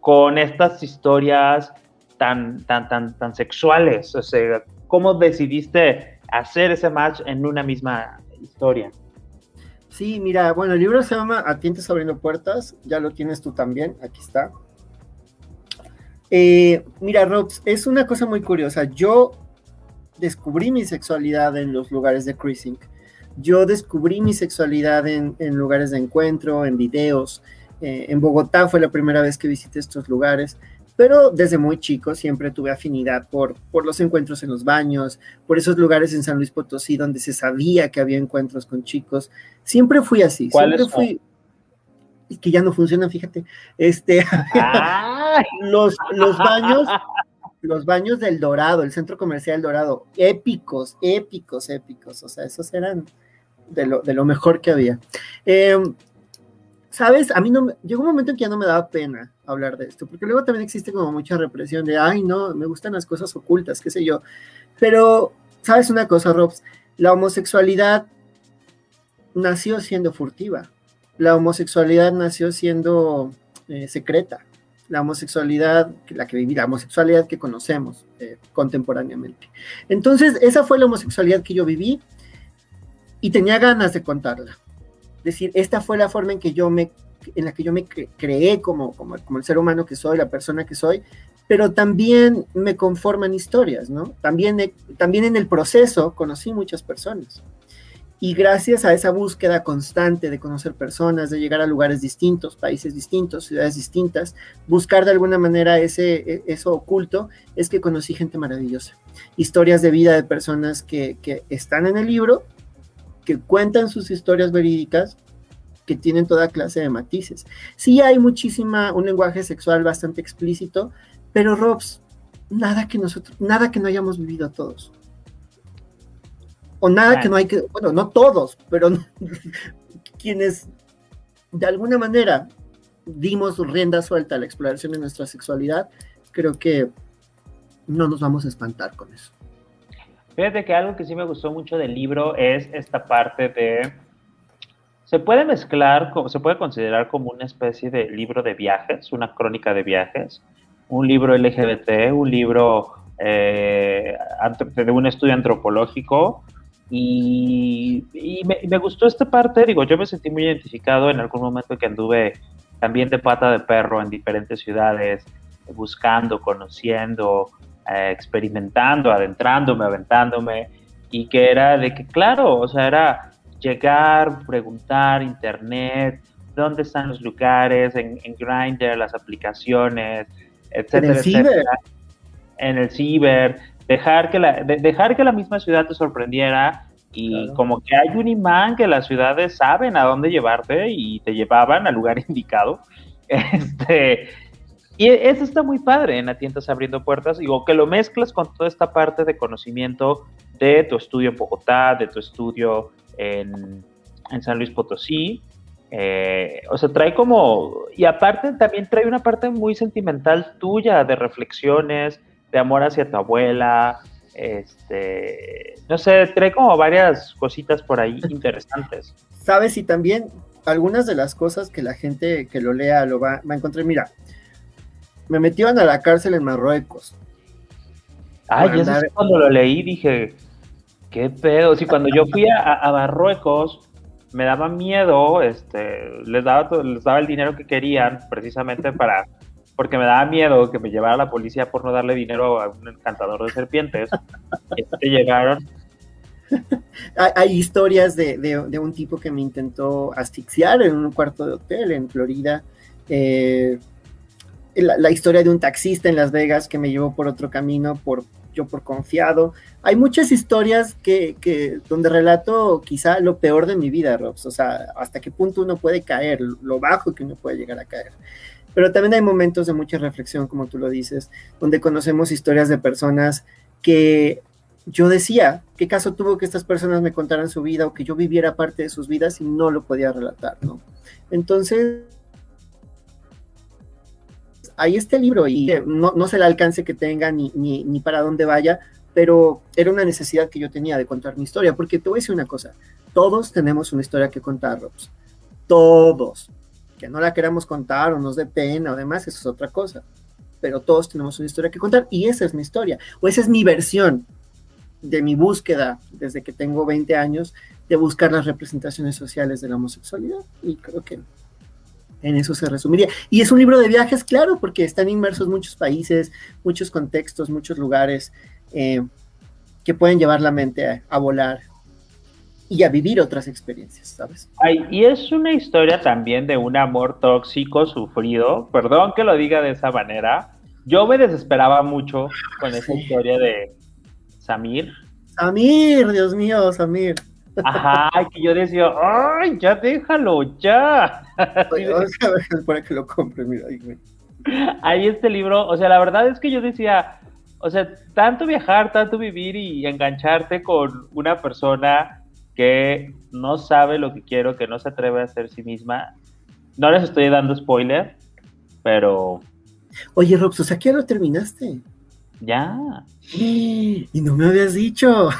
con estas historias tan, tan, tan, tan sexuales? O sea, ¿cómo decidiste hacer ese match en una misma historia. Sí, mira, bueno, el libro se llama A Tientes abriendo puertas, ya lo tienes tú también, aquí está. Eh, mira, Robs, es una cosa muy curiosa. Yo descubrí mi sexualidad en los lugares de cruising. Yo descubrí mi sexualidad en, lugares de encuentro, en videos. Eh, en Bogotá fue la primera vez que visité estos lugares pero desde muy chico siempre tuve afinidad por, por los encuentros en los baños, por esos lugares en San Luis Potosí donde se sabía que había encuentros con chicos. Siempre fui así, siempre fui que ya no funcionan, fíjate. Este los, los baños los baños del Dorado, el centro comercial Dorado, épicos, épicos, épicos, o sea, esos eran de lo, de lo mejor que había. Eh, ¿sabes? A mí no llegó un momento en que ya no me daba pena hablar de esto, porque luego también existe como mucha represión de, ay, no, me gustan las cosas ocultas, qué sé yo. Pero, ¿sabes una cosa, Robs? La homosexualidad nació siendo furtiva. La homosexualidad nació siendo eh, secreta. La homosexualidad, la que viví, la homosexualidad que conocemos eh, contemporáneamente. Entonces, esa fue la homosexualidad que yo viví y tenía ganas de contarla decir, esta fue la forma en que yo me en la que yo me creé como, como, el ser humano que soy, la persona que soy, pero también me conforman historias, ¿no? También, también en el proceso conocí muchas personas. Y gracias a esa búsqueda constante de conocer personas, de llegar a lugares distintos, países distintos, ciudades distintas, buscar de alguna manera ese, e, eso oculto, es que conocí gente maravillosa. Historias de vida de personas que, que están en el libro, que cuentan sus historias verídicas, que tienen toda clase de matices. Sí hay muchísima, un lenguaje sexual bastante explícito, pero Robs, nada que nosotros, nada que no hayamos vivido todos o nada que no hay que, bueno, no todos, pero quienes de alguna manera dimos rienda suelta a la exploración de nuestra sexualidad, creo que no nos vamos a espantar con eso. Fíjate que algo que sí me gustó mucho del libro es esta parte de... Se puede mezclar, se puede considerar como una especie de libro de viajes, una crónica de viajes, un libro LGBT, un libro eh, de un estudio antropológico, y, me, gustó esta parte, digo, yo me sentí muy identificado en algún momento que anduve también de pata de perro en diferentes ciudades, buscando, conociendo, eh, experimentando, adentrándome, aventándome, y que era de que, claro, o sea, era llegar, preguntar, internet, dónde están los lugares, en, en Grindr, las aplicaciones, etcétera, en el Ciber. En el ciber, dejar que la, dejar que la misma ciudad te sorprendiera y como que hay un imán que las ciudades saben a dónde llevarte y te llevaban al lugar indicado. Este, y eso está muy padre en Atientas abriendo puertas, digo, que lo mezclas con toda esta parte de conocimiento de tu estudio en Bogotá, de tu estudio en, en San Luis Potosí. Eh, o sea, trae como, y aparte también trae una parte muy sentimental tuya de reflexiones, de amor hacia tu abuela, este, no sé, trae como varias cositas por ahí interesantes. Sabes, y también algunas de las cosas que la gente que lo lea lo va, a encontrar, mira, me metieron a la cárcel en Marruecos. Ay, eso es cuando lo leí dije, qué pedo, si cuando yo fui a, Marruecos me daba miedo, este, les daba, les daba el dinero que querían precisamente para porque me daba miedo que me llevara la policía por no darle dinero a un encantador de serpientes. y llegaron. Hay, historias de, un tipo que me intentó asfixiar en un cuarto de hotel en Florida. Eh, la, historia de un taxista en Las Vegas que me llevó por otro camino, por yo por confiado. Hay muchas historias que, que, donde relato quizá lo peor de mi vida, Robs. O sea, hasta qué punto uno puede caer, lo bajo que uno puede llegar a caer. Pero también hay momentos de mucha reflexión, como tú lo dices, donde conocemos historias de personas que yo decía, ¿qué caso tuvo que estas personas me contaran su vida o que yo viviera parte de sus vidas y no lo podía relatar, ¿no? Entonces, ahí está el libro y no, no sé el alcance que tenga ni, ni, ni, para dónde vaya, pero era una necesidad que yo tenía de contar mi historia, porque te voy una cosa, todos tenemos una historia que contar, Robs, todos, no la queramos contar o nos dé pena o demás, eso es otra cosa. Pero todos tenemos una historia que contar y esa es mi historia, o esa es mi versión de mi búsqueda desde que tengo 20 años de buscar las representaciones sociales de la homosexualidad. Y creo que en eso se resumiría. Y es un libro de viajes, claro, porque están inmersos muchos países, muchos contextos, muchos lugares eh, que pueden llevar la mente a volar y a vivir otras experiencias, ¿sabes? Ay, y es una historia también de un amor tóxico sufrido, perdón que lo diga de esa manera. Yo me desesperaba mucho con esa historia de Samir. Samir, Dios mío, Samir. Ajá, que yo decía, ay, ya déjalo, ya. para que lo compre, mira. Ahí este libro, o sea, la verdad es que yo decía, o sea, tanto viajar, tanto vivir y engancharte con una persona que no sabe lo que quiero, que no se atreve a ser sí misma. No les estoy dando spoiler, pero... Oye, Robs, o sea, ¿qué lo terminaste? Ya. Y no me habías dicho.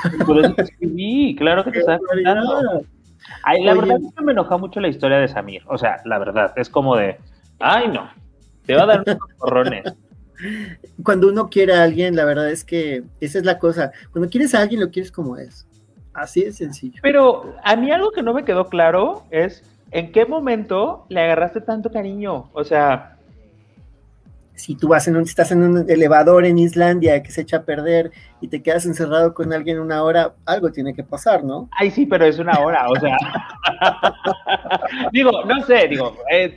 Sí, claro que te estaba contando. Ay, la verdad es que me enoja mucho la historia de Samir. O sea, la verdad, es como de, ay no, te va a dar unos corrones. Cuando uno quiere a alguien, la verdad es que esa es la cosa. Cuando quieres a alguien, lo quieres como es. Así de sencillo. Pero a mí algo que no me quedó claro es en qué momento le agarraste tanto cariño. O sea, si tú vas en un, estás en un elevador en Islandia que se echa a perder y te quedas encerrado con alguien una hora, algo tiene que pasar, ¿no? Ay, sí, pero es una hora, o sea. digo, no sé, digo, es,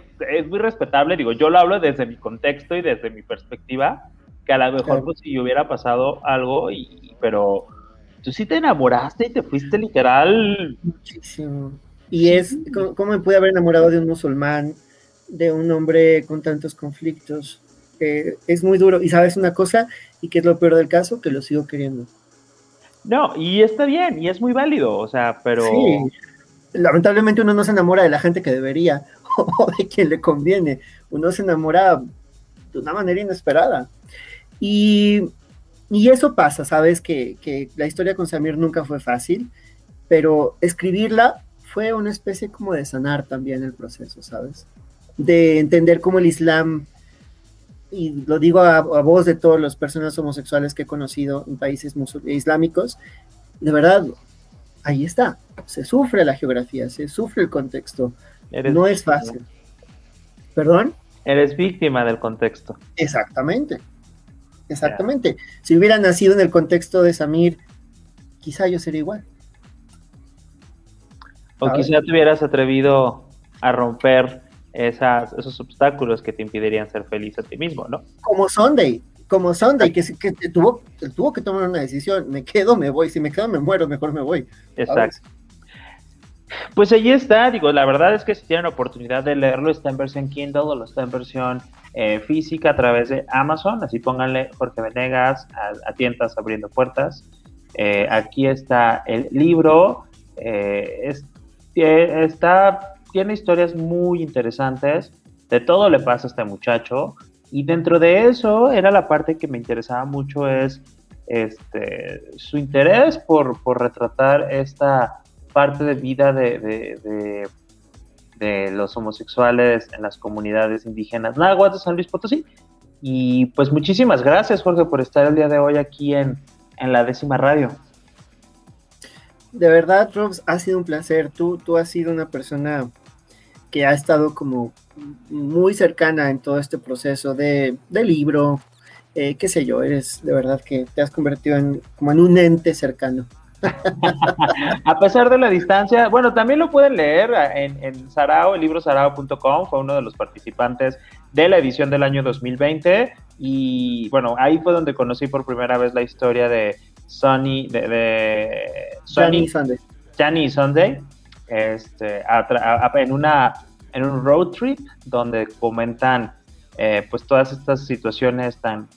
muy respetable, digo, yo lo hablo desde mi contexto y desde mi perspectiva, que a lo mejor pues, si hubiera pasado algo, y, pero tú sí te enamoraste y te fuiste literal. Muchísimo. Y es, ¿cómo, me pude haber enamorado de un musulmán, de un hombre con tantos conflictos? es muy duro. Y sabes una cosa, y que es lo peor del caso, que lo sigo queriendo. No, y está bien, y es muy válido, o sea, pero... Sí, lamentablemente uno no se enamora de la gente que debería, o de quien le conviene, uno se enamora de una manera inesperada. Y, y eso pasa, sabes, que, que la historia con Samir nunca fue fácil, pero escribirla fue una especie como de sanar también el proceso, ¿sabes? De entender cómo el Islam y lo digo a, voz de todas las personas homosexuales que he conocido en países islámicos, de verdad, ahí está, se sufre la geografía, se sufre el contexto, no es fácil. ¿Perdón? Eres víctima del contexto. Exactamente, exactamente. Si hubiera nacido en el contexto de Samir, quizá yo sería igual. O quizá te hubieras atrevido a romper esas, esos obstáculos que te impedirían ser feliz a ti mismo, ¿no? Como Sunday, como Sunday, que, que tuvo, tuvo que tomar una decisión, me quedo, me voy, si me quedo, me muero, mejor me voy. Exacto. Pues allí está, digo, la verdad es que si tienen oportunidad de leerlo, está en versión Kindle o está en versión eh, física a través de Amazon, así pónganle Jorge Venegas a, tiendas abriendo puertas. Eh, aquí está el libro, eh, está tiene historias muy interesantes, de todo le pasa a este muchacho, y dentro de eso era la parte que me interesaba mucho, es este, su interés por, retratar esta parte de vida de, los homosexuales en las comunidades indígenas náhuatl de San Luis Potosí. Y pues muchísimas gracias, Jorge, por estar el día de hoy aquí en, en la décima radio. De verdad, Robs, ha sido un placer. Tú, tú has sido una persona que ha estado como muy cercana en todo este proceso de, libro, eh, qué sé yo, eres de verdad que te has convertido en como en un ente cercano. a pesar de la distancia, bueno, también lo pueden leer en, en Sarao, el libro sarao.com, fue uno de los participantes de la edición del año 2020 y bueno, ahí fue donde conocí por primera vez la historia de Sonny, de, de Sonny, Sunday. Johnny Sunday, este, en, una, en un road trip donde comentan eh, pues todas estas situaciones tan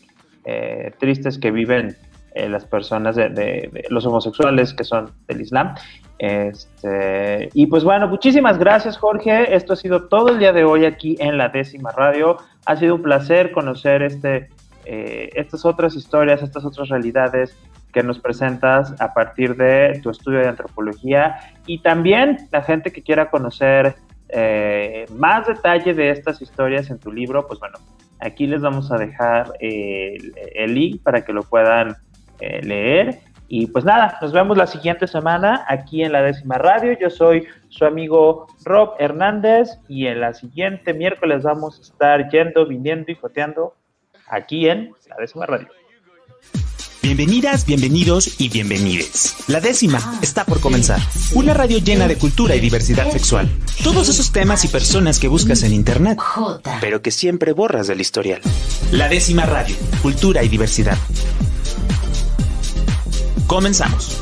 eh, tristes que viven eh, las personas de, los homosexuales que son del Islam. Este, y pues bueno, muchísimas gracias Jorge. Esto ha sido todo el día de hoy aquí en la décima radio. Ha sido un placer conocer este, estas otras historias, estas otras realidades que nos presentas a partir de tu estudio de antropología y también la gente que quiera conocer eh, más detalle de estas historias en tu libro, pues bueno, aquí les vamos a dejar el, link para que lo puedan eh, leer. Y pues nada, nos vemos la siguiente semana aquí en la décima radio. Yo soy su amigo Rob Hernández y en la siguiente miércoles vamos a estar yendo, viniendo y joteando aquí en la décima radio. Bienvenidas, bienvenidos y bienvenides. La décima está por comenzar. Una radio llena de cultura y diversidad sexual. Todos esos temas y personas que buscas en internet, pero que siempre borras del historial. La décima radio, cultura y diversidad. Comenzamos.